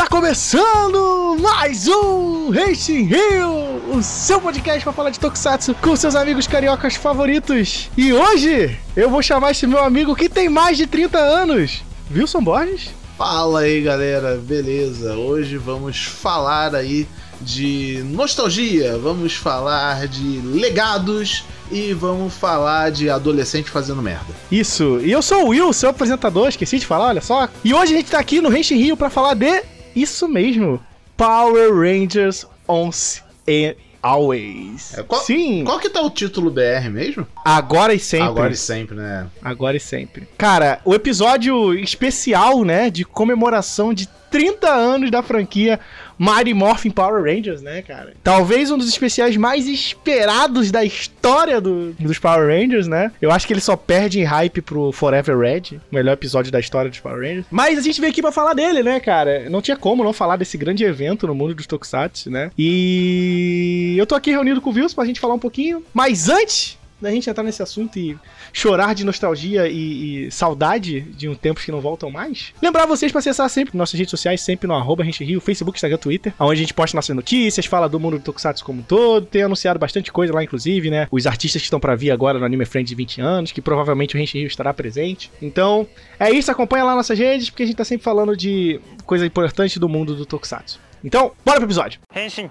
Está começando mais um Racing Rio, o seu podcast para falar de Tokusatsu com seus amigos cariocas favoritos. E hoje eu vou chamar esse meu amigo que tem mais de 30 anos, Wilson Borges. Fala aí galera, beleza? Hoje vamos falar aí de nostalgia, vamos falar de legados e vamos falar de adolescente fazendo merda. Isso, e eu sou o Will, seu apresentador, esqueci de falar, olha só. E hoje a gente tá aqui no Racing Rio para falar de isso mesmo, Power Rangers Once and Always. É, qual, Sim. Qual que tá o título BR mesmo? Agora e sempre. Agora e sempre, né? Agora e sempre. Cara, o episódio especial, né, de comemoração de 30 anos da franquia Mighty Morphin Power Rangers, né, cara? Talvez um dos especiais mais esperados da história do, dos Power Rangers, né? Eu acho que ele só perde em hype pro Forever Red, o melhor episódio da história dos Power Rangers. Mas a gente veio aqui pra falar dele, né, cara? Não tinha como não falar desse grande evento no mundo dos Tokusatsu, né? E eu tô aqui reunido com o Wilson pra gente falar um pouquinho. Mas antes da gente entrar nesse assunto e chorar de nostalgia e, e, saudade de um tempos que não voltam mais. Lembrar vocês para acessar sempre nossas redes sociais, sempre no arroba Rio, Facebook, Instagram, Twitter, onde a gente posta nossas notícias, fala do mundo do Tokusatsu como um todo, tem anunciado bastante coisa lá, inclusive, né? Os artistas que estão para vir agora no Anime Friend de 20 anos, que provavelmente o Rente Rio estará presente. Então, é isso, acompanha lá nossas redes, porque a gente tá sempre falando de coisa importante do mundo do Tokusatsu. Então, bora pro episódio. Henshin.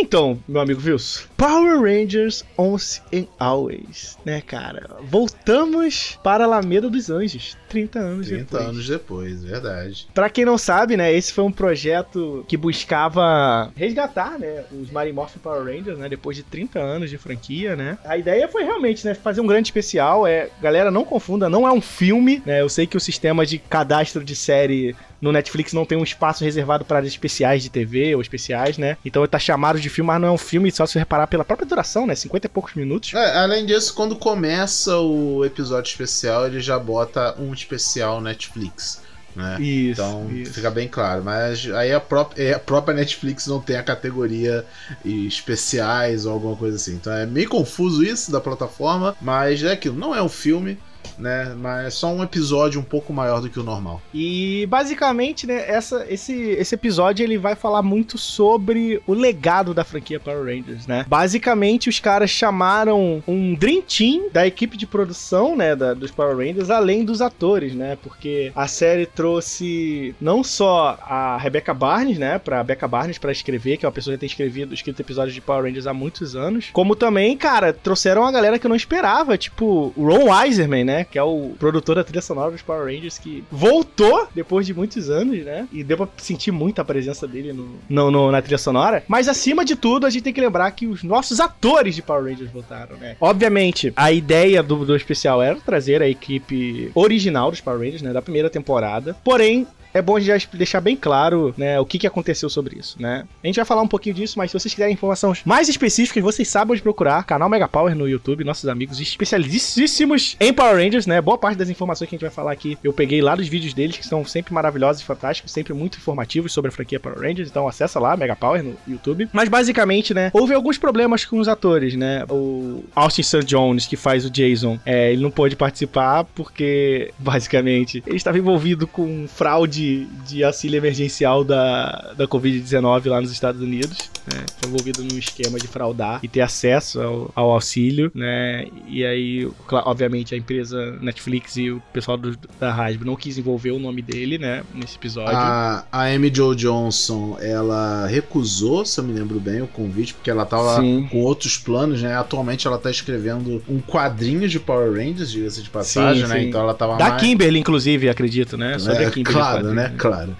Então, meu amigo Wilson, Power Rangers Once and Always, né, cara? Voltamos para a Alameda dos Anjos, 30 anos 30 depois. 30 anos depois, verdade. Pra quem não sabe, né, esse foi um projeto que buscava resgatar, né, os Mighty Morphin Power Rangers, né, depois de 30 anos de franquia, né? A ideia foi realmente, né, fazer um grande especial, é, galera, não confunda, não é um filme, né? Eu sei que o sistema de cadastro de série no Netflix não tem um espaço reservado para especiais de TV ou especiais, né? Então tá chamado de filme, mas não é um filme, só se reparar pela própria duração, né? 50 e poucos minutos. É, além disso, quando começa o episódio especial, ele já bota um especial Netflix. Né? Isso, então isso. fica bem claro. Mas aí a própria, a própria Netflix não tem a categoria especiais ou alguma coisa assim. Então é meio confuso isso da plataforma, mas é aquilo, não é um filme né? Mas é só um episódio um pouco maior do que o normal. E basicamente, né, essa, esse, esse episódio ele vai falar muito sobre o legado da franquia Power Rangers, né? Basicamente, os caras chamaram um Dream Team da equipe de produção, né, da, dos Power Rangers, além dos atores, né? Porque a série trouxe não só a Rebecca Barnes, né, pra Rebecca Barnes para escrever, que é uma pessoa que tem escrevido, escrito episódios de Power Rangers há muitos anos, como também, cara, trouxeram uma galera que eu não esperava, tipo o Ron Weiserman, né? Que é o produtor da trilha sonora dos Power Rangers, que voltou depois de muitos anos, né? E deu pra sentir muito a presença dele no, no, no, na trilha sonora. Mas acima de tudo, a gente tem que lembrar que os nossos atores de Power Rangers voltaram, né? Obviamente, a ideia do, do especial era trazer a equipe original dos Power Rangers, né? Da primeira temporada. Porém, é bom já deixar bem claro, né, o que, que aconteceu sobre isso, né? A gente vai falar um pouquinho disso, mas se vocês quiserem informações mais específicas, vocês sabem onde procurar. Canal Mega Power no YouTube, nossos amigos especialíssimos em Power Rangers, né? Boa parte das informações que a gente vai falar aqui eu peguei lá dos vídeos deles, que são sempre maravilhosos e fantásticos, sempre muito informativos sobre a franquia Power Rangers. Então acessa lá, Mega Power no YouTube. Mas basicamente, né, houve alguns problemas com os atores, né? O Austin St. Jones, que faz o Jason, é, ele não pôde participar porque, basicamente, ele estava envolvido com fraude de, auxílio emergencial da, da Covid-19 lá nos Estados Unidos, né? Foi envolvido num esquema de fraudar e ter acesso ao, ao auxílio, né? E aí, obviamente, a empresa Netflix e o pessoal do, da Hasbro não quis envolver o nome dele, né? Nesse episódio. A, a Amy Jo Johnson, ela recusou, se eu me lembro bem, o convite, porque ela tava Sim. com outros planos, né? Atualmente ela tá escrevendo um quadrinho de Power Rangers, diga-se de passagem, sim, né? Sim. Então ela tava Da mais... Kimberly, inclusive, acredito, né? Sobre é, a Kimberly. Claro, né? Claro.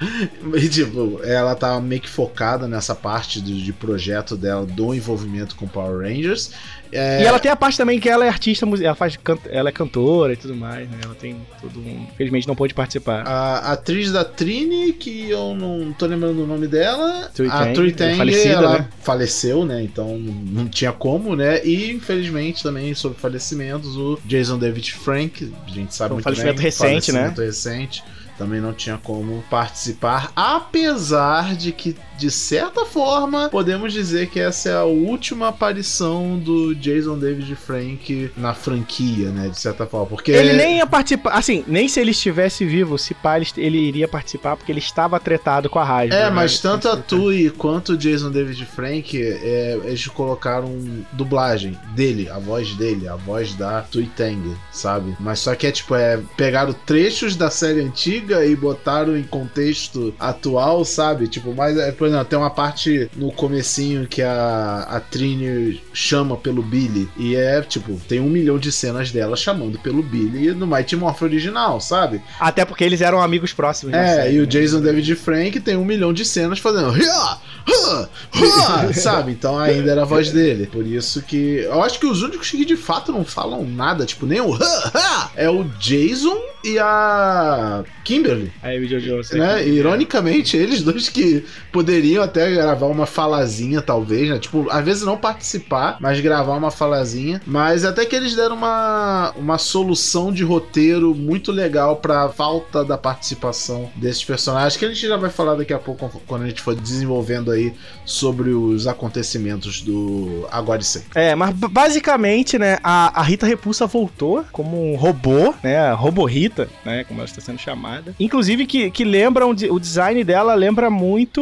E, tipo, ela tava meio que focada nessa parte de, de projeto dela, do envolvimento com Power Rangers. É... E ela tem a parte também que ela é artista, ela faz ela é cantora e tudo mais, né? Ela tem todo um. Infelizmente não pôde participar. A atriz da Trini, que eu não tô lembrando o nome dela. Tui a Tang, Tang, falecida, ela né? faleceu, né? Então não tinha como, né? E infelizmente também sobre falecimentos, o Jason David Frank, a gente sabe Foi um muito falecimento bem. Recente, falecimento né? recente, também não tinha como participar, apesar de que de certa forma, podemos dizer que essa é a última aparição do Jason David Frank na franquia, né? De certa forma. Porque. Ele nem ia participar. Assim, nem se ele estivesse vivo, se pá, ele iria participar, porque ele estava tretado com a Hasbro. É, né? mas tanto a Tui quanto o Jason David Frank, é, eles colocaram dublagem dele, a voz dele, a voz da Tui Tang, sabe? Mas só que é tipo, é. Pegaram trechos da série antiga e botaram em contexto atual, sabe? Tipo, mas é, por exemplo, tem uma parte no comecinho que a, a Trini chama pelo Billy. E é, tipo, tem um milhão de cenas dela chamando pelo Billy no Mighty Morph original, sabe? Até porque eles eram amigos próximos. É, série, e o né? Jason David Frank tem um milhão de cenas fazendo. sabe? Então ainda era a voz dele. Por isso que. Eu acho que os únicos que de fato não falam nada, tipo, nem o é o Jason e a Kimberly. Aí o Jojo, né? Ironicamente, eles dois que poderiam até gravar uma falazinha, talvez, né? Tipo, às vezes não participar, mas gravar uma falazinha. Mas até que eles deram uma, uma solução de roteiro muito legal pra falta da participação desses personagens, que a gente já vai falar daqui a pouco quando a gente for desenvolvendo aí sobre os acontecimentos do Agora e Sempre. É, mas basicamente, né, a, a Rita Repulsa voltou como um robô, né? Robô Rita, né? Como ela está sendo chamada. Inclusive, que, que lembra um, o design dela lembra muito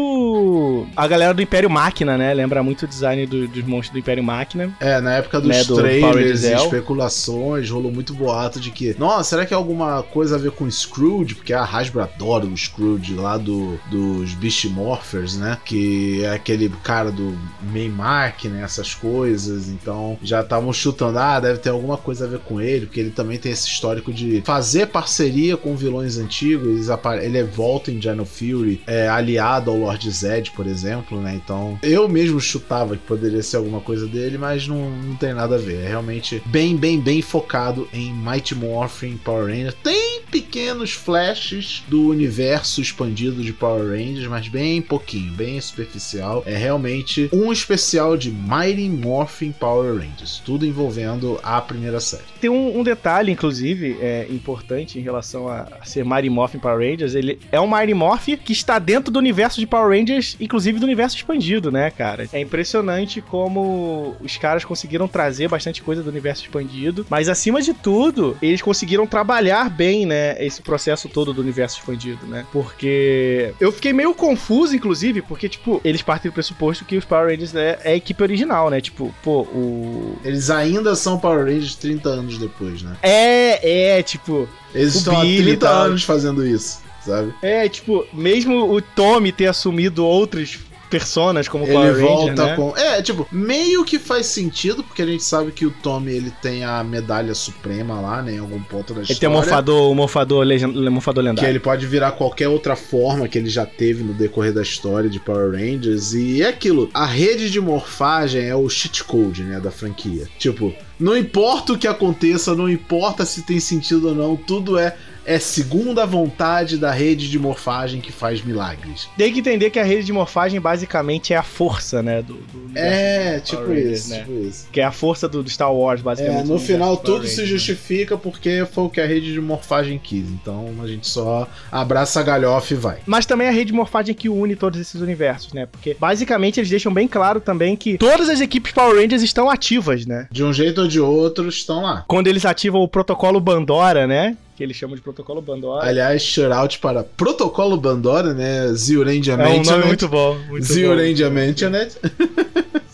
a galera do Império Máquina, né? Lembra muito o design do, dos monstros do Império Máquina. É, na época dos né, do trailers e especulações, rolou muito boato de que, nossa, será que é alguma coisa a ver com Scrooge? Porque a Hasbro adora o Scrooge lá do, dos Beast Morphers, né? Que é aquele cara do Main Máquina, essas coisas. Então já estavam chutando, ah, deve ter alguma coisa a ver com ele, porque ele também tem esse histórico de fazer parceria com vilões antigos. Ele volta em Dino Fury, é aliado ao Lord Zed, por exemplo, né? Então eu mesmo chutava que poderia ser alguma coisa dele, mas não, não tem nada a ver. É realmente bem, bem, bem focado em Mighty Morphin Power Rangers. Tem pequenos flashes do universo expandido de Power Rangers, mas bem pouquinho, bem superficial. É realmente um especial de Mighty Morphin Power Rangers, tudo envolvendo a primeira série. Tem um, um detalhe, inclusive, é importante em relação a, a ser Mighty Morphin Power Rangers. Ele é um Mighty Morph que está dentro do universo de Power Rangers, inclusive do universo expandido, né, cara? É impressionante como os caras conseguiram trazer bastante coisa do universo expandido, mas acima de tudo, eles conseguiram trabalhar bem, né, esse processo todo do universo expandido, né? Porque eu fiquei meio confuso, inclusive, porque, tipo, eles partem do pressuposto que os Power Rangers é, é a equipe original, né? Tipo, pô, o. Eles ainda são Power Rangers 30 anos depois, né? É, é, tipo. Eles estão Billy há 30 anos fazendo isso. Sabe? É, tipo, mesmo o Tommy ter assumido outros personas como ele Power volta Ranger, né? com é tipo meio que faz sentido porque a gente sabe que o Tommy ele tem a medalha suprema lá né em algum ponto da ele história ele tem o morfador o morfador, legend, morfador lendário que ele pode virar qualquer outra forma que ele já teve no decorrer da história de Power Rangers e é aquilo a rede de morfagem é o cheat code né da franquia tipo não importa o que aconteça não importa se tem sentido ou não tudo é é segundo a vontade da rede de morfagem que faz milagres. Tem que entender que a rede de morfagem basicamente é a força, né? Do, do é, tipo Rangers, isso, né? tipo isso. Que é a força do, do Star Wars, basicamente. É, no final tudo Rangers, se né? justifica porque foi o que a rede de morfagem quis. Então a gente só abraça a galhofa e vai. Mas também é a rede de morfagem que une todos esses universos, né? Porque basicamente eles deixam bem claro também que todas as equipes Power Rangers estão ativas, né? De um jeito ou de outro estão lá. Quando eles ativam o protocolo Bandora, né? Que eles chamam de Protocolo Bandora. Aliás, shoutout para Protocolo Bandora, né? Ziorendia É um nome muito bom. Muito Ziorendia né?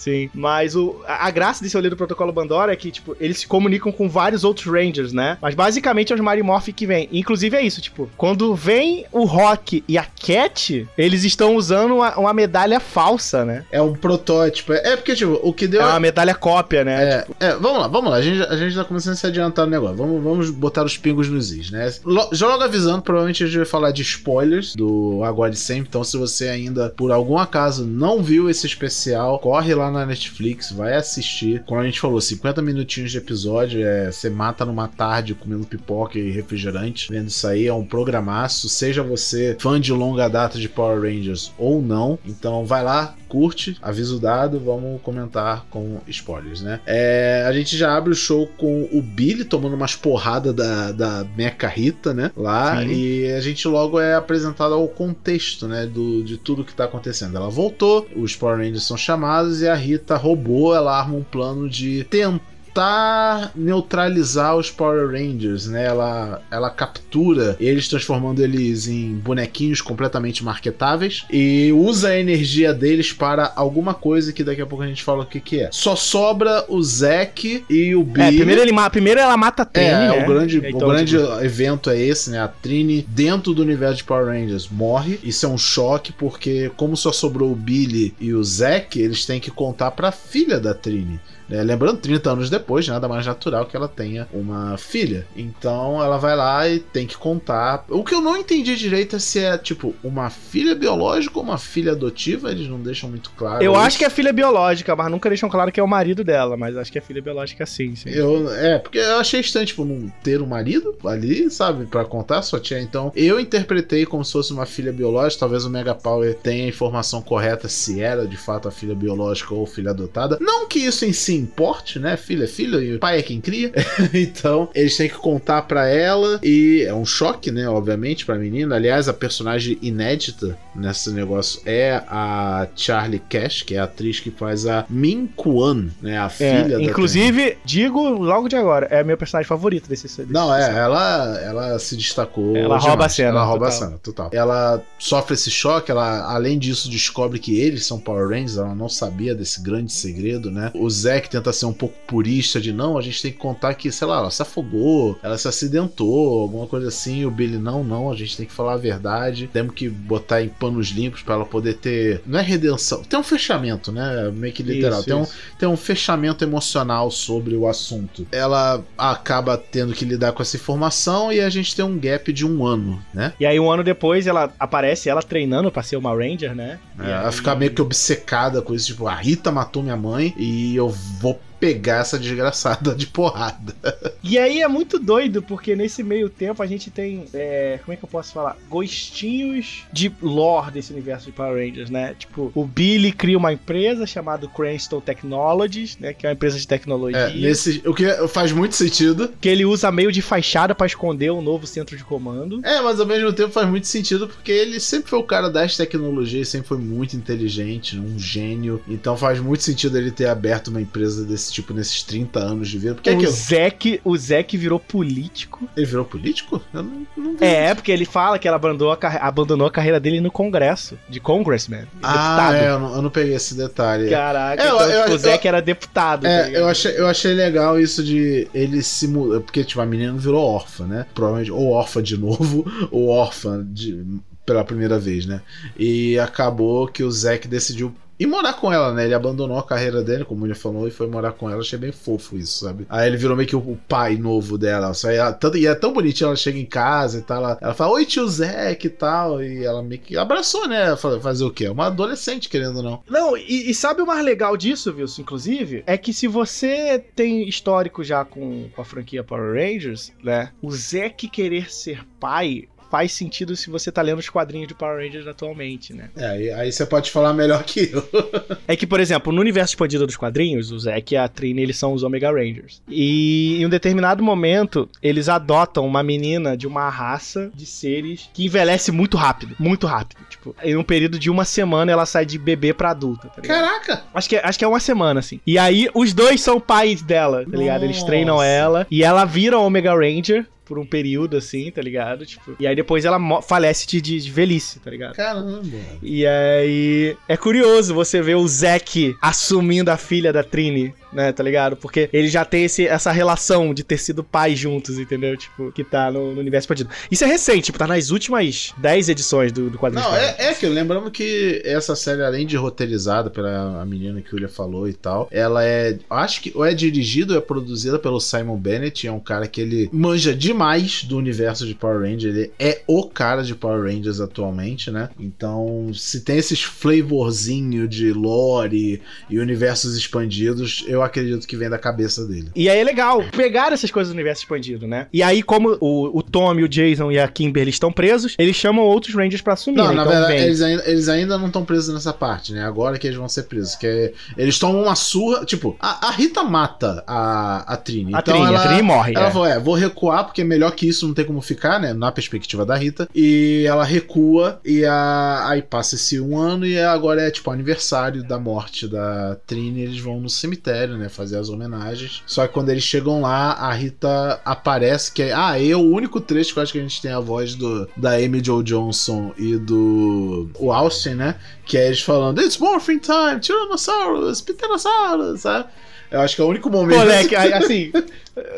Sim, mas o, a, a graça desse rolê do Protocolo Bandora é que, tipo, eles se comunicam com vários outros Rangers, né? Mas basicamente é os Marimorph que vem. Inclusive é isso, tipo, quando vem o Rock e a Cat, eles estão usando uma, uma medalha falsa, né? É um protótipo. É porque, tipo, o que deu. É uma medalha cópia, né? É, tipo... é vamos lá, vamos lá. A gente, a gente tá começando a se adiantar no negócio. Vamos, vamos botar os pingos nos is, né? Já logo avisando, provavelmente a gente vai falar de spoilers do Agora e Sempre. Então, se você ainda, por algum acaso, não viu esse especial, corre lá na Netflix, vai assistir. Como a gente falou, 50 minutinhos de episódio, é, você mata numa tarde comendo pipoca e refrigerante. Vendo isso aí, é um programaço. Seja você fã de longa data de Power Rangers ou não. Então vai lá, curte, aviso dado, vamos comentar com spoilers, né? É, a gente já abre o show com o Billy tomando umas porradas da, da Mecha Rita, né? Lá, Sim. e a gente logo é apresentado ao contexto, né? Do, de tudo que tá acontecendo. Ela voltou, os Power Rangers são chamados e a Rita roubou, ela arma um plano de tentar tentar neutralizar os Power Rangers, né? Ela, ela captura eles, transformando eles em bonequinhos completamente marketáveis e usa a energia deles para alguma coisa que daqui a pouco a gente fala o que, que é. Só sobra o Zack e o Billy. É, primeiro, ele, primeiro ela mata a Trini, é, né? o grande, então, o grande tipo... evento é esse, né? A Trini, dentro do universo de Power Rangers, morre. Isso é um choque, porque como só sobrou o Billy e o Zack, eles têm que contar pra filha da Trini. É, lembrando, 30 anos depois, nada mais natural que ela tenha uma filha. Então ela vai lá e tem que contar. O que eu não entendi direito é se é, tipo, uma filha biológica ou uma filha adotiva. Eles não deixam muito claro. Eu isso. acho que é filha biológica, mas nunca deixam claro que é o marido dela. Mas acho que é filha biológica sim, sim. Eu, é, porque eu achei estranho, tipo, não ter um marido ali, sabe, para contar só tinha. Então eu interpretei como se fosse uma filha biológica. Talvez o Mega Power tenha a informação correta se era de fato a filha biológica ou filha adotada. Não que isso em si importe, né? Filho é filho e o pai é quem cria. então, eles têm que contar para ela e é um choque, né? Obviamente, pra menina. Aliás, a personagem inédita nesse negócio é a Charlie Cash, que é a atriz que faz a Min Kwan, né? A é, filha é, Inclusive, digo logo de agora, é a minha personagem favorita desse, desse Não, é, ela, ela se destacou. Ela demais. rouba a cena. Ela rouba total. a cena, total. Ela sofre esse choque, ela, além disso, descobre que eles são Power Rangers, ela não sabia desse grande segredo, né? O Zack tenta ser um pouco purista de não, a gente tem que contar que, sei lá, ela se afogou, ela se acidentou, alguma coisa assim. O Billy, não, não, a gente tem que falar a verdade. Temos que botar em panos limpos para ela poder ter. Não é redenção, tem um fechamento, né? Meio que literal. Isso, tem, isso. Um, tem um fechamento emocional sobre o assunto. Ela acaba tendo que lidar com essa informação e a gente tem um gap de um ano, né? E aí, um ano depois, ela aparece ela treinando pra ser uma Ranger, né? É, ela fica meio que obcecada com isso, tipo, a Rita matou minha mãe e eu vou pegar essa desgraçada de porrada. E aí é muito doido, porque nesse meio tempo a gente tem. É, como é que eu posso falar? Gostinhos de lore desse universo de Power Rangers, né? Tipo, o Billy cria uma empresa chamada Cranston Technologies, né? Que é uma empresa de tecnologia. É, nesse, o que faz muito sentido. Que ele usa meio de fachada para esconder um novo centro de comando. É, mas ao mesmo tempo faz muito sentido porque ele sempre foi o cara das tecnologias, sempre foi muito inteligente, um gênio. Então faz muito sentido ele ter aberto uma empresa desse tipo, nesses 30 anos de vida. Porque o, é Zek, o Zek virou político. Ele virou político? Eu não, não. É, porque ele fala que ela abandonou a, abandonou a carreira dele no Congresso, de congressman. Ah, deputado. é, eu não, eu não, peguei esse detalhe. Caraca, é, então, eu, tipo, o Zek era deputado. É, tá eu, achei, eu achei legal isso de ele se mudar. Porque, tipo, a menina virou órfã, né? Provavelmente, ou órfã de novo, ou órfã de pela primeira vez, né? E acabou que o Zack decidiu e morar com ela, né? Ele abandonou a carreira dele, como ele falou, e foi morar com ela. Achei bem fofo isso, sabe? Aí ele virou meio que o pai novo dela. Só ela, tanto, e é tão bonitinho, ela chega em casa e tal. Ela, ela fala, oi tio Zé, que tal? E ela meio que abraçou, né? Fazer o quê? Uma adolescente, querendo ou não. Não, e, e sabe o mais legal disso, Wilson, inclusive? É que se você tem histórico já com, com a franquia Power Rangers, né? O Zé que querer ser pai faz sentido se você tá lendo os quadrinhos de Power Rangers atualmente, né? É, aí você pode falar melhor que eu. é que, por exemplo, no universo expandido dos quadrinhos, o Zack e a Trini, eles são os Omega Rangers. E em um determinado momento, eles adotam uma menina de uma raça de seres que envelhece muito rápido, muito rápido. Tipo, em um período de uma semana ela sai de bebê pra adulta, tá Caraca! Acho que, é, acho que é uma semana, assim. E aí, os dois são pais dela, tá ligado? Eles treinam ela e ela vira Omega Ranger por um período, assim, tá ligado? Tipo, e aí depois ela falece de, de, velhice, tá ligado? Caramba. E aí é curioso você ver o Zack assumindo a filha da Trini né, tá ligado? Porque ele já tem esse, essa relação de ter sido pai juntos, entendeu? Tipo, que tá no, no universo expandido. Isso é recente, tipo, tá nas últimas 10 edições do, do quadrinho. Não, é, é que lembramos que essa série, além de roteirizada pela menina que o Julia falou e tal, ela é, acho que ou é dirigida ou é produzida pelo Simon Bennett, é um cara que ele manja demais do universo de Power Rangers, ele é o cara de Power Rangers atualmente, né? Então, se tem esses flavorzinho de lore e universos expandidos, eu acredito que vem da cabeça dele. E aí é legal pegar essas coisas do universo expandido, né? E aí, como o, o Tommy, o Jason e a Kimberly estão presos, eles chamam outros Rangers para assumir. Não, né? na então, verdade, eles ainda, eles ainda não estão presos nessa parte, né? Agora que eles vão ser presos. Que é, eles tomam uma surra. Tipo, a, a Rita mata a, a Trini. A então Trini, ela, a Trini morre. Ela é. falou: é, vou recuar, porque é melhor que isso não tem como ficar, né? Na perspectiva da Rita. E ela recua, e a, aí passa esse um ano, e agora é tipo aniversário da morte da Trini. Eles vão no cemitério, né? Fazer as homenagens. Só que quando eles chegam lá, a Rita aparece, que é. Ah, é o único trecho que eu acho que a gente tem a voz do, da Amy Jo Johnson e do o Austin, né? Que é eles falando It's morphing time, Tyrannosaurus, Pterosaurus, sabe? Eu acho que é o único momento. Moleque, assim,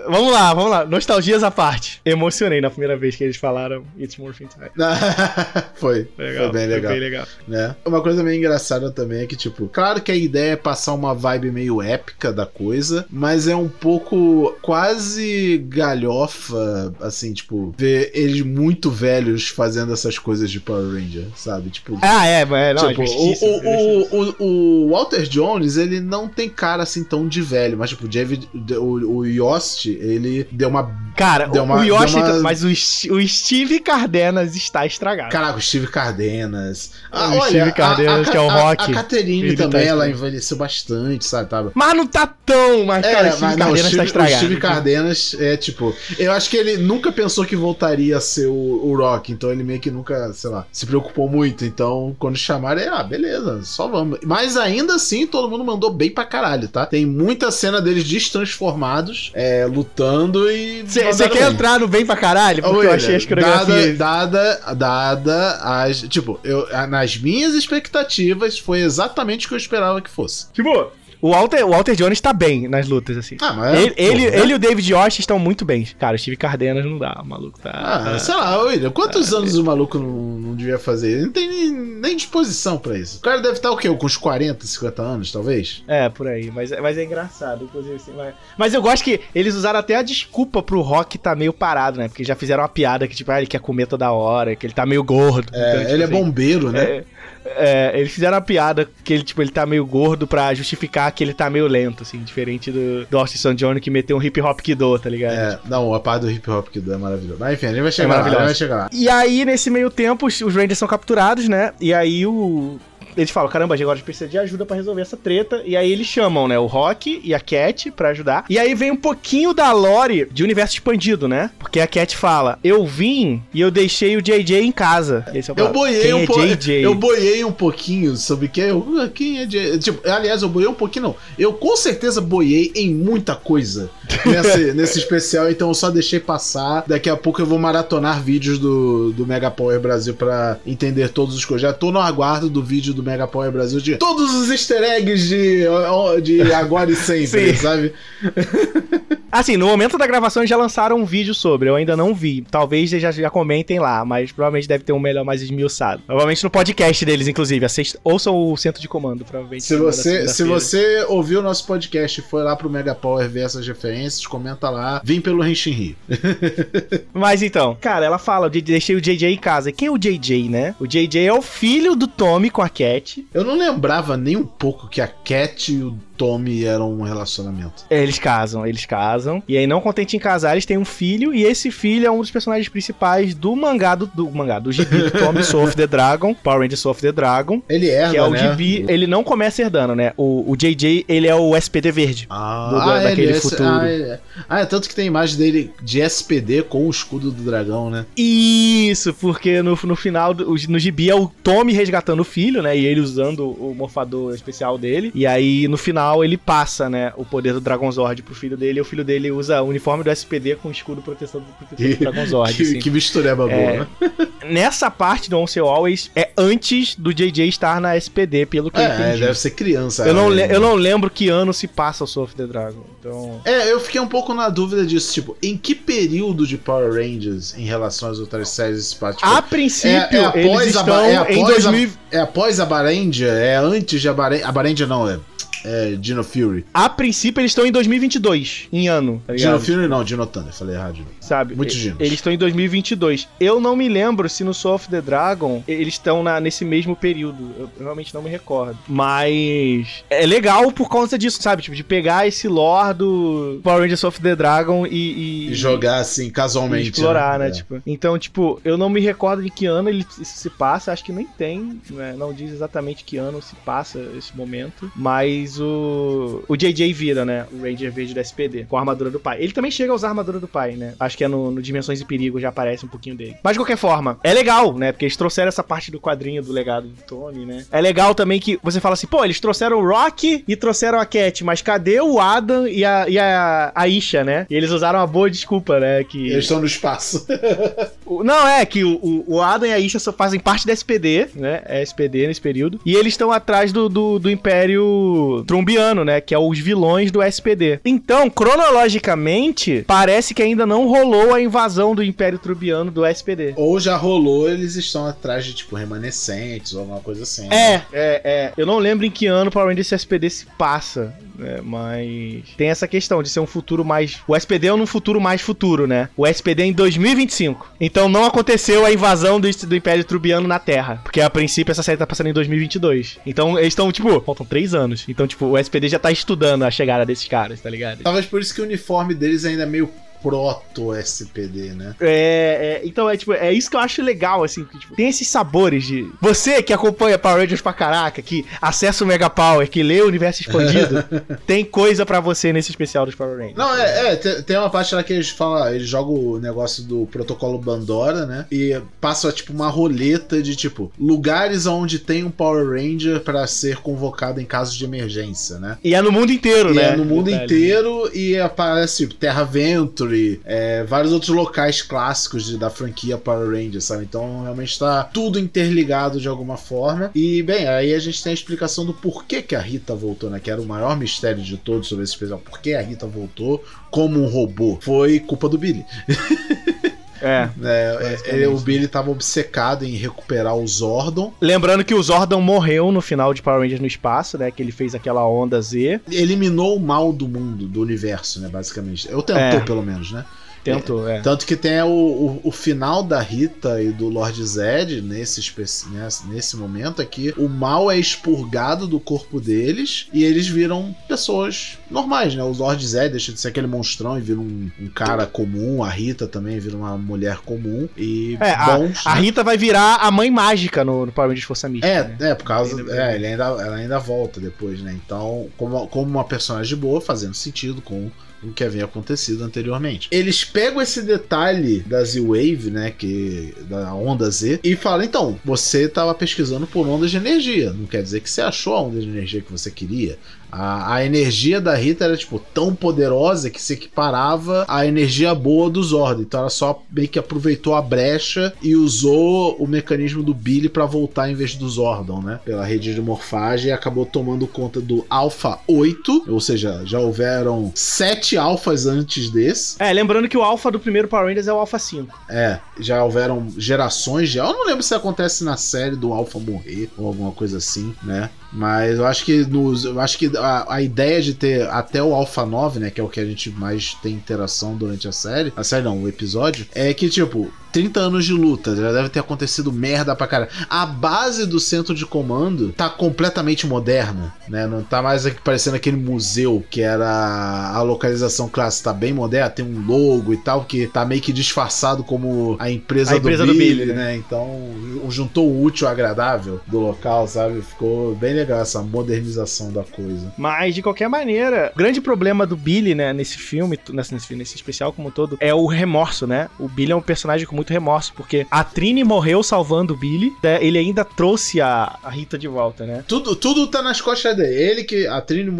Vamos lá, vamos lá. Nostalgias à parte. Emocionei na primeira vez que eles falaram It's Morphing Time. foi. Legal, foi bem legal. Foi bem legal. Né? Uma coisa meio engraçada também é que, tipo, claro que a ideia é passar uma vibe meio épica da coisa, mas é um pouco quase galhofa, assim, tipo, ver eles muito velhos fazendo essas coisas de Power Ranger, sabe? Tipo. Ah, é, é não, tipo, o, o, o, o, Walter Jones, ele não tem cara assim tão de velho, mas, tipo, o David, o, o Yost Yost, ele deu uma. Cara, uma, o Yoshi. Uma... Mas o, o Steve Cardenas está estragado. Caraca, o Steve Cardenas. Ah, o olha, Steve Cardenas, a, a, que é o Rock. A, Caterine tá também, tá ela envelheceu bastante, sabe? Tava... Mas não tá tão. Mas, é, cara, Steve mas, Cardenas não, Steve, tá estragado. O Steve Cardenas é tipo. Eu acho que ele nunca pensou que voltaria a ser o, o Rock, então ele meio que nunca, sei lá, se preocupou muito. Então, quando chamaram, ele, ah, beleza, só vamos. Mas ainda assim, todo mundo mandou bem pra caralho, tá? Tem muita cena deles destransformados. É, é, lutando e. Você quer entrar no bem pra caralho? Porque Olha, eu achei as coreografias. Dada, dada, dada as. Tipo, eu, nas minhas expectativas, foi exatamente o que eu esperava que fosse. Tipo, o Walter, o Walter Jones tá bem nas lutas, assim. Ah, mas. Ele, ele, né? ele e o David Yost estão muito bem. Cara, o Steve Cardenas não dá. O maluco tá. Ah, tá... sei lá, William, quantos ah, anos é... o maluco não, não devia fazer? Ele não tem nem, nem disposição pra isso. O cara deve estar o quê? Com uns 40, 50 anos, talvez? É, por aí. Mas, mas é engraçado, inclusive, assim. Mas, mas eu gosto que eles usaram até a desculpa pro Rock tá meio parado, né? Porque já fizeram uma piada que, tipo, ah, ele quer comer toda hora, que ele tá meio gordo. É, então, tipo, ele é assim, é bombeiro, né? É, é, eles fizeram a piada que ele, tipo, ele tá meio gordo pra justificar que ele tá meio lento, assim, diferente do, do Austin St. John que meteu um hip hop Kido, tá ligado? É, não, a parte do hip hop Kido é maravilhoso. Mas enfim, a gente vai chegar é lá, vai chegar lá. E aí, nesse meio tempo, os, os Rangers são capturados, né? E aí o, eles falam, caramba, agora a gente precisa de ajuda para resolver essa treta. E aí eles chamam, né, o Rock e a Cat para ajudar. E aí vem um pouquinho da lore de universo expandido, né? Porque a Cat fala, eu vim e eu deixei o JJ em casa. É eu boiei um é pouquinho. Eu boiei um pouquinho sobre quem, é, quem é JJ. Tipo, aliás, eu boiei um pouquinho, não. Eu com certeza boiei em muita coisa nesse, nesse especial, então eu só deixei passar. Daqui a pouco eu vou maratonar vídeos do, do Mega Power Brasil para entender todos os coisas. Já tô no aguardo do vídeo do Mega Power Brasil de todos os easter eggs de, de agora e sempre, sabe? Assim, no momento da gravação já lançaram um vídeo sobre, eu ainda não vi. Talvez já, já comentem lá, mas provavelmente deve ter um melhor mais esmiuçado. Provavelmente no podcast deles, inclusive. Assist, ouçam o centro de comando, provavelmente. Se você, se você ouviu o nosso podcast e foi lá pro Mega Power ver essas referências, comenta lá. Vim pelo Henshinri. mas então, cara, ela fala, deixei o JJ em casa. Quem é o JJ, né? O JJ é o filho do Tommy com a Cat Cat. Eu não lembrava nem um pouco que a Cat e o Tommy eram um relacionamento. É, eles casam, eles casam. E aí, não contente em casar, eles têm um filho. E esse filho é um dos personagens principais do mangá do, do mangá, do gibi Tommy Soul of the Dragon, Power Rangers Soul of the Dragon. Ele herda, Que é o né? gibi, ele não começa herdando, né? O, o JJ, ele é o SPD verde. Ah, do, ah daquele ele, futuro. Ah é, ah, é tanto que tem imagem dele de SPD com o escudo do dragão, né? Isso, porque no, no final, no gibi é o Tommy resgatando o filho, né? E ele usando o morfador especial dele. E aí, no final, final ele passa, né, o poder do Dragonzord pro filho dele, e o filho dele usa o uniforme do SPD com escudo proteção do, proteção do Dragonzord. que, assim. que mistureba boa, é, né? nessa parte do Once Always é antes do JJ estar na SPD, pelo que é, eu entendi. deve ser criança. Eu não, eu não lembro que ano se passa o Soul of the Dragon. Então... É, eu fiquei um pouco na dúvida disso, tipo, em que período de Power Rangers em relação às outras séries se passa? Tipo, a princípio, é, é após eles estão a, é após em 2000... A, é após a Barendia? É antes de a Barendia? A Barendia não, é é, Dino Fury. A princípio, eles estão em 2022, em ano. Tá Dino Fury não, Dino Thunder, falei errado. Sabe? Muitos dinos. Eles estão em 2022. Eu não me lembro se no Soul of the Dragon eles estão nesse mesmo período. Eu realmente não me recordo. Mas é legal por conta disso, sabe? Tipo, de pegar esse lore do Power Rangers of the Dragon e... E, e jogar assim, casualmente. explorar, né? né? É. Tipo, então, tipo, eu não me recordo de que ano ele, se passa. Acho que nem tem, né? Não diz exatamente que ano se passa esse momento. Mas o, o JJ vira, né? O Ranger Verde do SPD, com a armadura do pai. Ele também chega a usar a armadura do pai, né? Acho que é no, no Dimensões e Perigo, já aparece um pouquinho dele. Mas de qualquer forma, é legal, né? Porque eles trouxeram essa parte do quadrinho do legado do Tony, né? É legal também que você fala assim, pô, eles trouxeram o Rock e trouxeram a Cat, mas cadê o Adam e a, e a, a Isha, né? E eles usaram uma boa desculpa, né? Que... Eles estão no espaço. Não, é que o, o Adam e a Isha só fazem parte da SPD, né? É SPD nesse período. E eles estão atrás do, do, do Império Trumbiano, né? Que é os vilões do SPD. Então, cronologicamente, parece que ainda não rolou a invasão do Império Trumbiano do SPD. Ou já rolou, eles estão atrás de, tipo, remanescentes ou alguma coisa assim. É, né? é, é. Eu não lembro em que ano o Power Rangers SPD se passa. Né? Mas tem essa questão de ser um futuro mais. O SPD é um futuro mais futuro, né? O SPD é em 2025. Então não aconteceu a invasão do, do Império Trubiano na Terra. Porque a princípio essa série tá passando em 2022. Então eles estão, tipo, faltam três anos. Então, tipo, o SPD já tá estudando a chegada desses caras, tá ligado? Talvez por isso que o uniforme deles ainda é meio proto-SPD, né? É, é, então é tipo, é isso que eu acho legal, assim, que, tipo, tem esses sabores de. Você que acompanha Power Rangers pra caraca, que acessa o Mega Power, que lê o universo expandido, tem coisa para você nesse especial dos Power Rangers. Não, é, é tem, uma parte lá que eles falam, eles jogam o negócio do protocolo Bandora, né? E passa tipo uma roleta de tipo lugares onde tem um Power Ranger para ser convocado em caso de emergência, né? E é no mundo inteiro, e né? É no mundo inteiro e aparece tipo, Terra Venture é, vários outros locais clássicos de, da franquia Power Rangers, sabe? Então realmente está tudo interligado de alguma forma. E bem, aí a gente tem a explicação do porquê que a Rita voltou, né? Que era o maior mistério de todos sobre esse especial. Por que a Rita voltou como um robô? Foi culpa do Billy. É. é ele, o Billy tava obcecado em recuperar o Zordon. Lembrando que o Zordon morreu no final de Power Rangers no espaço, né? Que ele fez aquela onda Z. Eliminou o mal do mundo, do universo, né? Basicamente. Eu tentou, é. pelo menos, né? Tentou, é. Tanto que tem o, o, o, final da Rita e do Lord Zed nesse, nesse, nesse momento aqui. O mal é expurgado do corpo deles e eles viram pessoas normais, né? O Lord Zed deixa de ser aquele monstrão e vira um, um cara comum. A Rita também vira uma mulher comum. E é, bons, a, né? a, Rita vai virar a mãe mágica no, no Power Rangers Força Mística. É, né? é, por causa. É, ele ainda, ela ainda volta depois, né? Então, como, como uma personagem boa, fazendo sentido com o que havia acontecido anteriormente. Eles pegam esse detalhe da Z-Wave, né, que da onda Z, e falam: então, você estava pesquisando por ondas de energia. Não quer dizer que você achou a onda de energia que você queria. A, a, energia da Rita era, tipo, tão poderosa que se equiparava à energia boa do Zord. Então ela só meio que aproveitou a brecha e usou o mecanismo do Billy para voltar em vez do Zordon, né? Pela rede de morfagem e acabou tomando conta do Alpha 8. Ou seja, já houveram sete alfas antes desse. É, lembrando que o Alpha do primeiro Power Rangers é o Alpha 5. É, já houveram gerações de. Eu não lembro se acontece na série do Alpha morrer ou alguma coisa assim, né? Mas eu acho que nos, eu acho que a, a, ideia de ter até o Alpha 9, né, que é o que a gente mais tem interação durante a série, a série não, o episódio, é que tipo, 30 anos de luta, já deve ter acontecido merda pra cara. A base do centro de comando tá completamente moderna, né? Não tá mais aqui parecendo aquele museu que era a localização clássica, tá bem moderna, tem um logo e tal, que tá meio que disfarçado como a empresa, a empresa do, do, Billy, né? né? Então juntou o útil ao agradável do local, sabe? Ficou bem legal essa modernização da coisa. Mas, de qualquer maneira, o grande problema do Billy, né, nesse filme, nesse, nesse especial como um todo, é o remorso, né? O Billy é um personagem com muito muito remorso, porque a Trini morreu salvando o Billy, né? ele ainda trouxe a, a Rita de volta, né? Tudo, tudo tá nas costas dele. Ele que. A Trini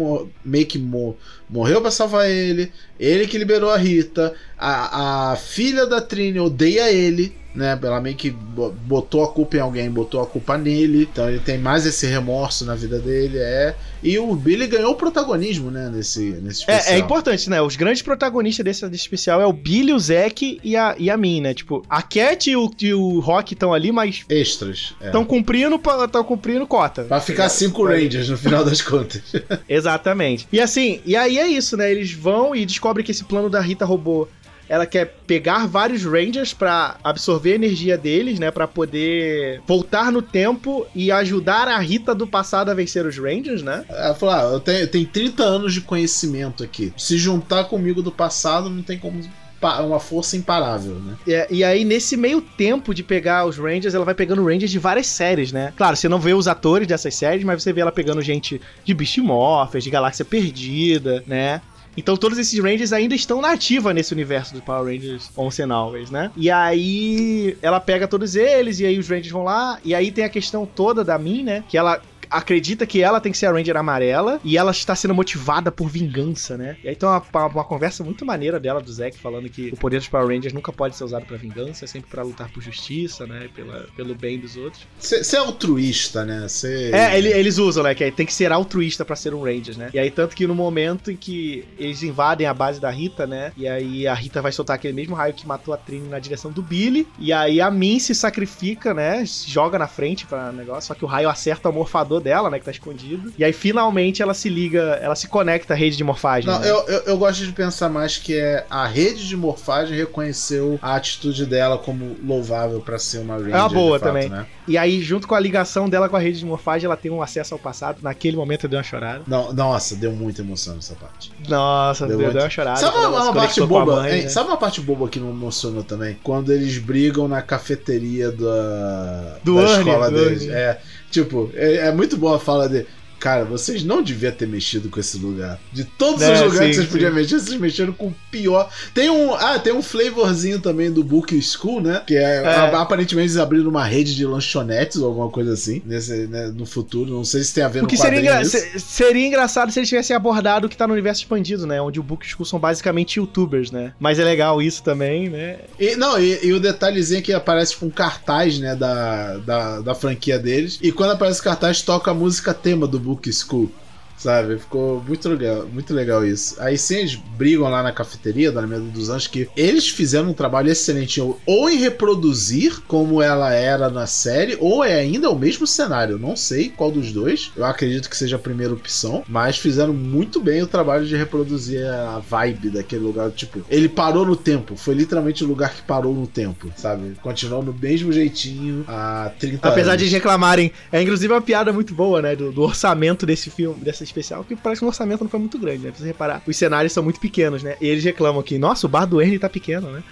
meio que mor, morreu para salvar ele, ele que liberou a Rita, a, a filha da Trini odeia ele né? Ela meio que botou a culpa em alguém, botou a culpa nele. Então ele tem mais esse remorso na vida dele, é. E o Billy ganhou o protagonismo, né, nesse, nesse especial. É, é importante, né? Os grandes protagonistas desse, desse especial é o Billy, o Zack e a, e a Min, né? Tipo, a Cat e o, e o Rock estão ali, mas. Extras. Estão é. cumprindo, tão cumprindo cota. Pra ficar cinco Rangers no final das contas. Exatamente. E assim, e aí é isso, né? Eles vão e descobrem que esse plano da Rita robô ela quer pegar vários Rangers para absorver a energia deles, né, para poder voltar no tempo e ajudar a Rita do passado a vencer os Rangers, né? Ela falou: ah, eu tenho, eu tenho 30 anos de conhecimento aqui. Se juntar comigo do passado, não tem como uma força imparável, né? E, e, aí, nesse meio tempo de pegar os Rangers, ela vai pegando Rangers de várias séries, né? Claro, você não vê os atores dessas séries, mas você vê ela pegando gente de Beast Morphers, de Galáxia Perdida, né? Então todos esses Rangers ainda estão na ativa nesse universo do Power Rangers Once and Always, né? E aí ela pega todos eles, e aí os Rangers vão lá, e aí tem a questão toda da Min, né? Que ela acredita que ela tem que ser a Ranger amarela e ela está sendo motivada por vingança, né? E aí tem uma, uma, uma conversa muito maneira dela, do Zack, falando que o poder dos Power Rangers nunca pode ser usado para vingança, é sempre para lutar por justiça, né? Pela, pelo bem dos outros. Você é altruísta, né? Cê... É, ele, eles usam, né? Que tem que ser altruísta para ser um Ranger, né? E aí, tanto que no momento em que eles invadem a base da Rita, né? E aí a Rita vai soltar aquele mesmo raio que matou a Trini na direção do Billy. E aí a Min se sacrifica, né? Se joga na frente para negócio. Só que o raio acerta o morfador dela, né? Que tá escondido. E aí finalmente ela se liga, ela se conecta à rede de morfagem. Não, né? eu, eu, eu, gosto de pensar mais que é a rede de morfagem reconheceu a atitude dela como louvável para ser uma Ranger. É uma boa fato, também. Né? E aí, junto com a ligação dela com a rede de morfagem, ela tem um acesso ao passado. Naquele momento eu dei uma chorada. Não, nossa, deu muita emoção nessa parte. Nossa, deu, deu, deu uma chorada. Sabe uma, uma parte boba? Mãe, né? Sabe uma parte boba que não emocionou também? Quando eles brigam na cafeteria da, do da Ernie, escola deles. É. Tipo, é, é muito boa a fala dele. Cara, vocês não deviam ter mexido com esse lugar. De todos é, os lugares sim, que vocês sim. podiam mexer, vocês mexeram com o pior. Tem um. Ah, tem um flavorzinho também do Book School, né? Que é, é. aparentemente eles abriram uma rede de lanchonetes ou alguma coisa assim. Nesse, né, no futuro. Não sei se tem a ver o que seria, engra seria engraçado se eles tivessem abordado o que tá no universo expandido, né? Onde o Book School são basicamente youtubers, né? Mas é legal isso também, né? E, não, e, e o detalhezinho que aparece com um cartaz, né? Da, da, da franquia deles. E quando aparece o cartaz, toca a música tema do Book Book School. Sabe? Ficou muito legal, muito legal isso. Aí sim, eles brigam lá na cafeteria da Alameda dos Anjos, que eles fizeram um trabalho excelente ou em reproduzir como ela era na série, ou é ainda o mesmo cenário. Não sei qual dos dois. Eu acredito que seja a primeira opção, mas fizeram muito bem o trabalho de reproduzir a vibe daquele lugar. Tipo, ele parou no tempo. Foi literalmente o lugar que parou no tempo, sabe? Continuou no mesmo jeitinho há 30 Apesar anos. de reclamarem. É inclusive uma piada muito boa, né? Do, do orçamento desse filme, dessa especial, que parece que o orçamento não foi muito grande, né? Pra você reparar, os cenários são muito pequenos, né? E eles reclamam que, nossa, o bar do Ernie tá pequeno, né?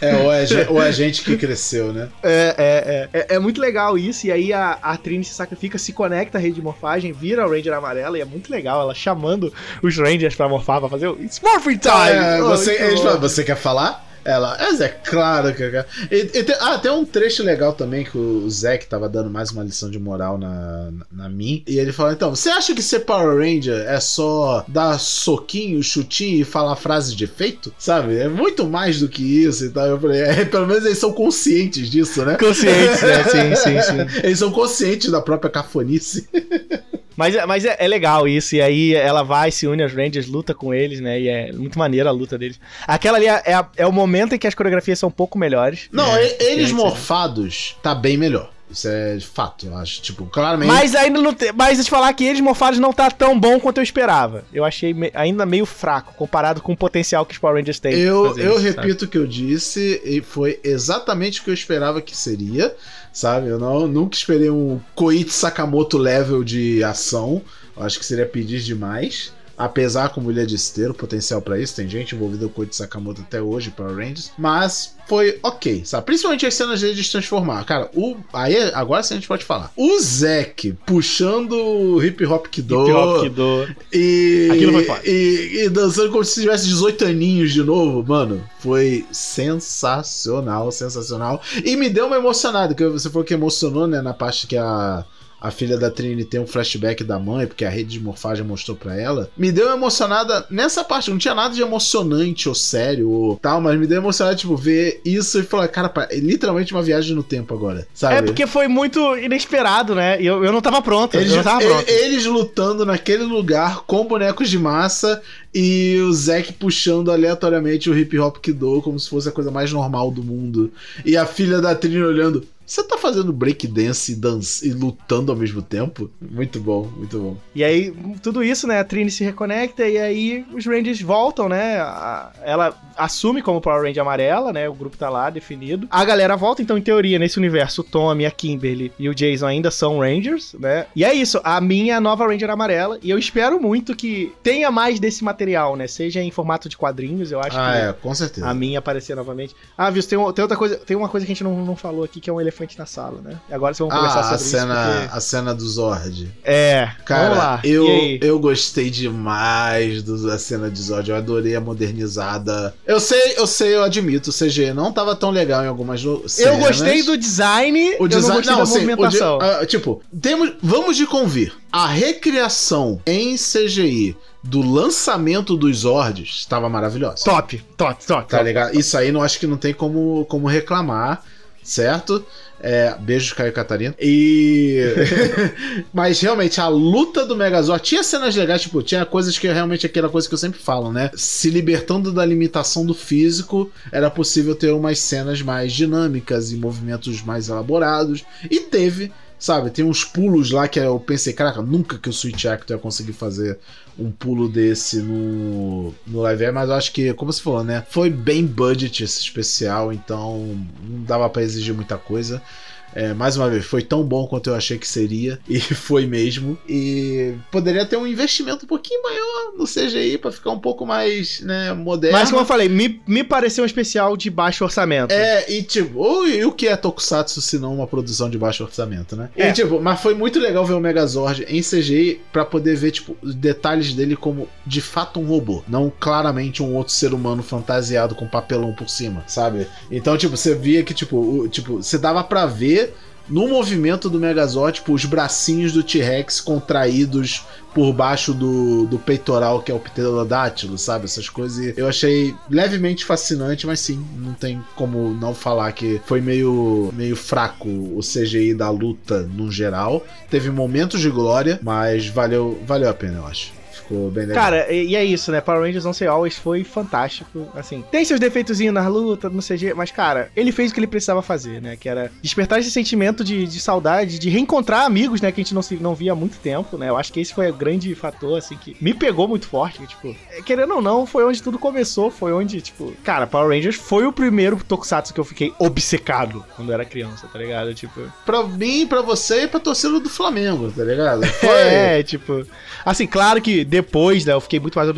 É, ou é, ou é gente que cresceu, né? É, é, é, é, muito legal isso. E aí a, a Trini se sacrifica, se conecta à rede de morfagem, vira o Ranger amarela. E é muito legal ela chamando os Rangers pra morfar, pra fazer o It's Morphing Time! É, você, você quer falar? Ela, mas é claro que. E, e tem, ah, tem um trecho legal também que o Zack tava dando mais uma lição de moral na, na, na mim. E ele falou: então, você acha que ser Power Ranger é só dar soquinho, chutinho e falar frase de efeito? Sabe? É muito mais do que isso e tal. Eu falei: é, pelo menos eles são conscientes disso, né? Conscientes, né? Sim, sim, sim. Eles são conscientes da própria cafonice. Mas, mas é, é, legal isso. E aí ela vai, se une aos Rangers, luta com eles, né? E é muito maneira a luta deles. Aquela ali é, é, é o momento em que as coreografias são um pouco melhores. Não, é, eles morfados tá bem melhor. Isso é fato, eu acho. Tipo, claramente. Mas ainda não te... Mas te falar que eles morfados não tá tão bom quanto eu esperava. Eu achei me... ainda meio fraco comparado com o potencial que os Power Rangers têm. Eu, eu isso, repito o que eu disse e foi exatamente o que eu esperava que seria sabe? Eu não, nunca esperei um Koichi Sakamoto level de ação. Eu acho que seria pedir demais. Apesar, como ele é de ter o potencial para isso, tem gente envolvida com o Koichi Sakamoto até hoje para Rangers, mas foi ok, sabe? Principalmente as cenas dele de se transformar. Cara, o aí agora sim a gente pode falar. O Zack puxando o Hip Hop Kido, hip -hop Kido. e Aquilo foi foda. E, e dançando como se tivesse 18 aninhos de novo, mano, foi sensacional, sensacional. E me deu uma emocionada, que você falou que emocionou, né, na parte que a a filha da Trini tem um flashback da mãe, porque a rede de morfagem mostrou pra ela, me deu emocionada nessa parte. Não tinha nada de emocionante ou sério ou tal, mas me deu emocionada, tipo, ver isso e falar, cara, é literalmente uma viagem no tempo agora, sabe? É porque foi muito inesperado, né? Eu, eu não tava pronto. Eles, eu não tava pronto. Eles lutando naquele lugar com bonecos de massa e o Zack puxando aleatoriamente o hip hop que dou como se fosse a coisa mais normal do mundo. E a filha da Trini olhando. Você tá fazendo breakdance e, dance, e lutando ao mesmo tempo? Muito bom, muito bom. E aí, tudo isso, né? A Trini se reconecta e aí os Rangers voltam, né? ela assume como Power Ranger amarela, né? O grupo tá lá definido. A galera volta, então, em teoria, nesse universo, o Tommy, a Kimberly e o Jason ainda são Rangers, né? E é isso, a minha nova Ranger amarela. E eu espero muito que tenha mais desse material, né? Seja em formato de quadrinhos, eu acho ah, que. é, com certeza. A minha aparecer novamente. Ah, viu? Tem, tem outra coisa, tem uma coisa que a gente não, não falou aqui, que é um elefante elefante na sala, né? E agora vocês vão conversar ah, sobre a cena, isso. Porque... A cena do Zord. É, cara, vamos lá. Eu, eu gostei demais da cena de Zord. Eu adorei a modernizada. Eu sei, eu sei, eu admito, o CG não tava tão legal em algumas cenas. Eu gostei do design, o design, não não, assim, movimentação. uh, tipo, temos, vamos de convir. A recriação em CGI do lançamento dos Zords estava maravilhosa. Top, top, top. Tá top, ligado? Top. Isso aí não acho que não tem como, como reclamar certo? É, beijos, Caio Catarina. E. Mas realmente, a luta do Megazord tinha cenas legais, tipo, tinha coisas que realmente aquela coisa que eu sempre falo, né? Se libertando da limitação do físico, era possível ter umas cenas mais dinâmicas e movimentos mais elaborados. E teve Sabe, tem uns pulos lá que eu pensei, caraca, nunca que o Switch Actor ia conseguir fazer um pulo desse no, no live air, mas eu acho que, como você falou, né? Foi bem budget esse especial, então não dava para exigir muita coisa. É, mais uma vez, foi tão bom quanto eu achei que seria, e foi mesmo. E poderia ter um investimento um pouquinho maior no CGI para ficar um pouco mais né, moderno. Mas como eu falei, me, me pareceu um especial de baixo orçamento. É, e tipo, e o que é Tokusatsu se não uma produção de baixo orçamento, né? É. E tipo, mas foi muito legal ver o Megazord em CGI para poder ver, tipo, os detalhes dele como de fato um robô, não claramente um outro ser humano fantasiado com papelão por cima, sabe? Então, tipo, você via que, tipo, o, tipo você dava para ver no movimento do Megazord, tipo, os bracinhos do T-Rex contraídos por baixo do, do peitoral, que é o pterodátilo, sabe? Essas coisas. Eu achei levemente fascinante, mas sim, não tem como não falar que foi meio, meio fraco o CGI da luta no geral. Teve momentos de glória, mas valeu, valeu a pena, eu acho. Ficou bem legal. Cara, e, e, é isso, né? Power Rangers Don't Say Always foi fantástico. Assim, tem seus defeitozinhos na luta, no CG, mas, cara, ele fez o que ele precisava fazer, né? Que era despertar esse sentimento de, de saudade, de reencontrar amigos, né? Que a gente não, se, não via há muito tempo, né? Eu acho que esse foi o grande fator, assim, que me pegou muito forte. Que, tipo, é, querendo ou não, foi onde tudo começou. Foi onde, tipo, cara, Power Rangers foi o primeiro tokusatsu que eu fiquei obcecado quando era criança, tá ligado? Tipo. Pra mim, pra você e pra torcida do Flamengo, tá ligado? Foi. é, tipo. Assim, claro que depois, né, eu fiquei muito mais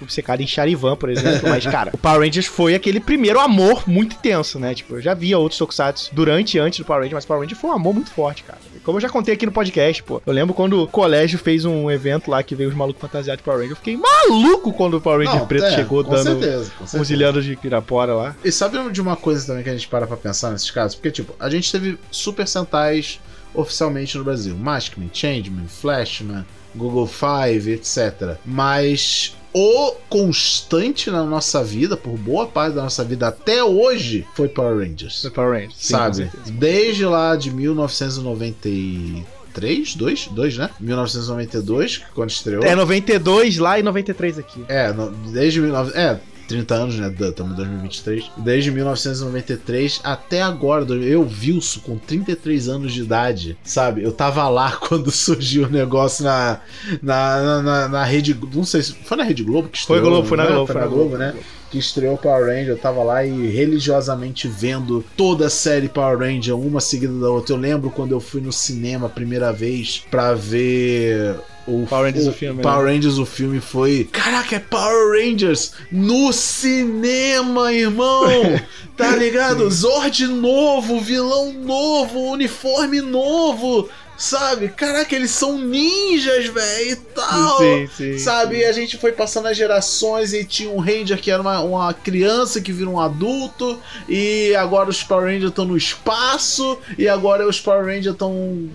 obcecado em Charivan, por exemplo, mas, cara, o Power Rangers foi aquele primeiro amor muito intenso, né? Tipo, eu já via outros tokusatsu durante e antes do Power Rangers, mas o Power Rangers foi um amor muito forte, cara. Como eu já contei aqui no podcast, pô. Eu lembro quando o colégio fez um evento lá que veio os malucos fantasiados de Power Rangers. Eu fiquei maluco quando o Power Ranger Não, preto é, chegou dando certeza, uns ilhanos de Pirapora lá. E sabe de uma coisa também que a gente para pra pensar nesses casos? Porque, tipo, a gente teve Super Sentais oficialmente no Brasil. Maskman, Changeman, Flashman, Google Five, etc. Mas o constante na nossa vida, por boa parte da nossa vida até hoje, foi Power Rangers. Foi Power Rangers, sim, sabe? Desde lá de 1993, 2, 2, né? 1992, quando estreou. É, 92 lá e 93 aqui. É, no, desde 19... É, 30 anos, né? Estamos em 2023. Desde 1993 até agora. Eu, Vilso, com 33 anos de idade, sabe? Eu tava lá quando surgiu o negócio na, na, na, na Rede. Não sei se. Foi na Rede Globo que estreou. Foi Globo, foi na né? Globo. Foi na Globo, Globo né? Que estreou Power Ranger, eu tava lá e religiosamente vendo toda a série Power Ranger, uma seguida da outra. Eu lembro quando eu fui no cinema a primeira vez pra ver o Power Rangers o, o filme. Power né? Rangers o filme foi. Caraca, é Power Rangers no cinema, irmão! tá ligado? Zord novo, vilão novo, uniforme novo. Sabe? Caraca, eles são ninjas, velho, e tal. Sim, sim, sabe? Sim. E a gente foi passando as gerações e tinha um Ranger que era uma, uma criança que vira um adulto. E agora os Power Rangers estão no espaço. E agora os Power Rangers estão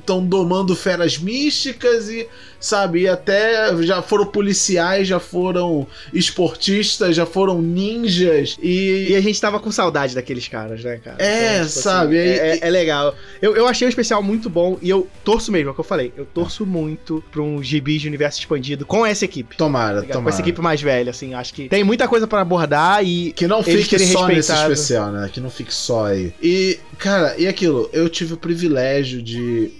estão domando feras místicas e, sabe, e até já foram policiais, já foram esportistas, já foram ninjas e... E a gente tava com saudade daqueles caras, né, cara? É, então, tipo, sabe? Assim, é, é, é, legal. Eu, eu achei o especial muito bom e eu torço mesmo, é o que eu falei, eu torço muito pra um gibi de universo expandido com essa equipe. Tomara, tá tomara. Com essa equipe mais velha, assim, acho que tem muita coisa para abordar e... Que não fique só respeitado. nesse especial, né? Que não fique só aí. E, cara, e aquilo, eu tive o privilégio de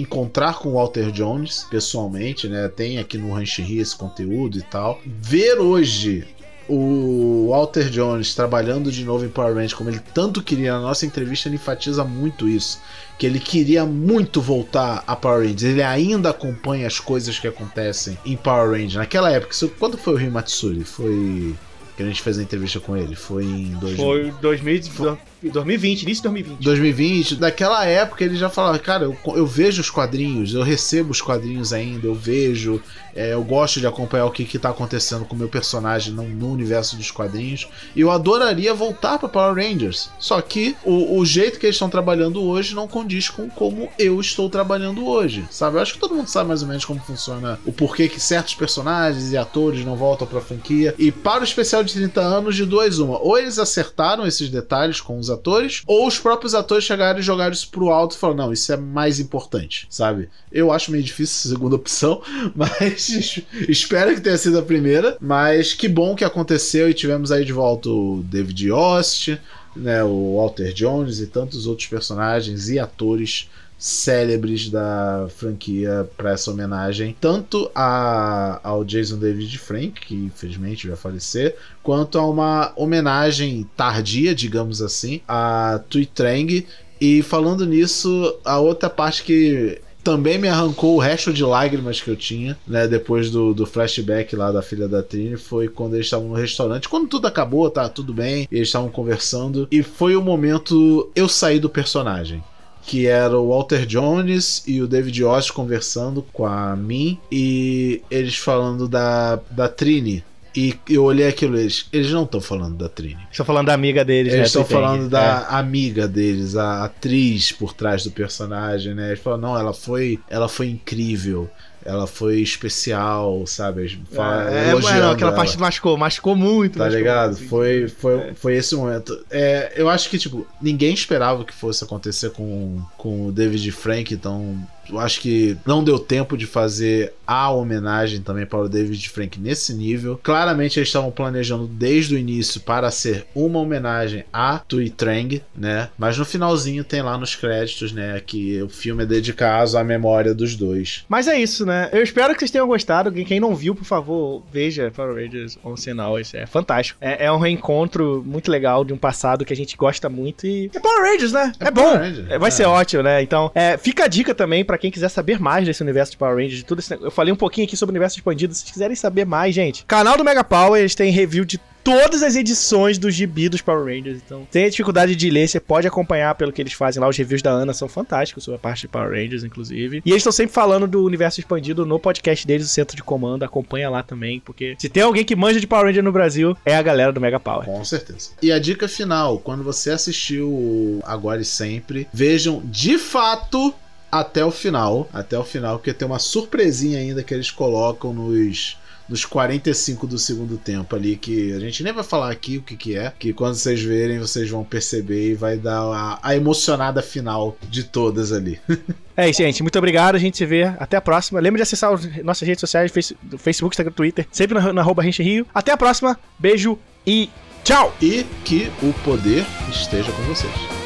encontrar com o Walter Jones pessoalmente, né? Tem aqui no Rancheria esse conteúdo e tal. Ver hoje o Walter Jones trabalhando de novo em Power Rangers, como ele tanto queria na nossa entrevista, ele enfatiza muito isso. Que ele queria muito voltar a Power Rangers. Ele ainda acompanha as coisas que acontecem em Power Rangers. Naquela época, quando foi o Rio Matsuri? Foi. Que a gente fez a entrevista com ele? Foi em. Dois... Foi 2000. 2020, início de 2020. 2020, daquela época ele já falava, cara, eu, eu vejo os quadrinhos, eu recebo os quadrinhos ainda, eu vejo, é, eu gosto de acompanhar o que, que tá acontecendo com o meu personagem no, no universo dos quadrinhos, e eu adoraria voltar para Power Rangers. Só que o, o jeito que eles estão trabalhando hoje não condiz com como eu estou trabalhando hoje, sabe? Eu acho que todo mundo sabe mais ou menos como funciona o porquê que certos personagens e atores não voltam pra franquia. E para o especial de 30 anos, de duas uma, ou eles acertaram esses detalhes com os atores, ou os próprios atores chegaram e jogaram isso pro alto e falaram: não, isso é mais importante, sabe? Eu acho meio difícil a segunda opção, mas espero que tenha sido a primeira. Mas que bom que aconteceu e tivemos aí de volta o David Yost, né, o Walter Jones e tantos outros personagens e atores célebres da franquia para essa homenagem, tanto a, ao Jason David Frank, que infelizmente vai falecer, quanto a uma homenagem tardia, digamos assim, a Tui Trang. E falando nisso, a outra parte que também me arrancou o resto de lágrimas que eu tinha, né? Depois do, do flashback lá da filha da Trini, foi quando eles estavam no restaurante. Quando tudo acabou, tá tudo bem, eles estavam conversando. E foi o momento eu saí do personagem que era o Walter Jones e o David Ost conversando com a Min e eles falando da, da Trini. E eu olhei aquilo, eles, eles não estão falando da Trini. Estão falando da amiga deles, Eles estão né, falando da é. amiga deles, a atriz por trás do personagem, né? Eles falam, não, ela foi, ela foi incrível ela foi especial, sabe? É, é, não, aquela ela. parte machucou, machucou muito. Tá machucou ligado? Muito. Foi, foi, é. foi esse momento. É, eu acho que, tipo, ninguém esperava que fosse acontecer com, com o David Frank, então eu acho que não deu tempo de fazer a homenagem também para o David Frank nesse nível. Claramente eles estavam planejando desde o início para ser uma homenagem a Tui Trang, né? Mas no finalzinho tem lá nos créditos, né, que o filme é dedicado à memória dos dois. Mas é isso, né? Eu espero que vocês tenham gostado. Quem não viu, por favor, veja Power Rangers on Sinal. Isso é fantástico. É, é, um reencontro muito legal de um passado que a gente gosta muito e é Power Rangers, né? É, é bom. Rangers, Vai é. ser ótimo, né? Então, é, fica a dica também para quem quiser saber mais desse universo de Power Rangers, de tudo esse Eu falei um pouquinho aqui sobre o universo expandido. Se vocês quiserem saber mais, gente, canal do Mega Power, eles têm review de todas as edições do gibi dos Power Rangers. Então, tem dificuldade de ler, você pode acompanhar pelo que eles fazem lá. Os reviews da Ana são fantásticos sobre a parte de Power Rangers, inclusive. E eles estão sempre falando do universo expandido no podcast deles, o Centro de Comando. Acompanha lá também, porque se tem alguém que manja de Power Ranger no Brasil, é a galera do Mega Power. Com certeza. E a dica final, quando você assistiu Agora e Sempre, vejam de fato até o final, até o final, porque tem uma surpresinha ainda que eles colocam nos nos 45 do segundo tempo ali, que a gente nem vai falar aqui o que, que é, que quando vocês verem vocês vão perceber e vai dar a, a emocionada final de todas ali. É isso, gente. Muito obrigado. A gente se vê. Até a próxima. Lembre de acessar nossas redes sociais, Facebook, Instagram, Twitter, sempre na, na arroba Rio. Até a próxima. Beijo e tchau! E que o poder esteja com vocês.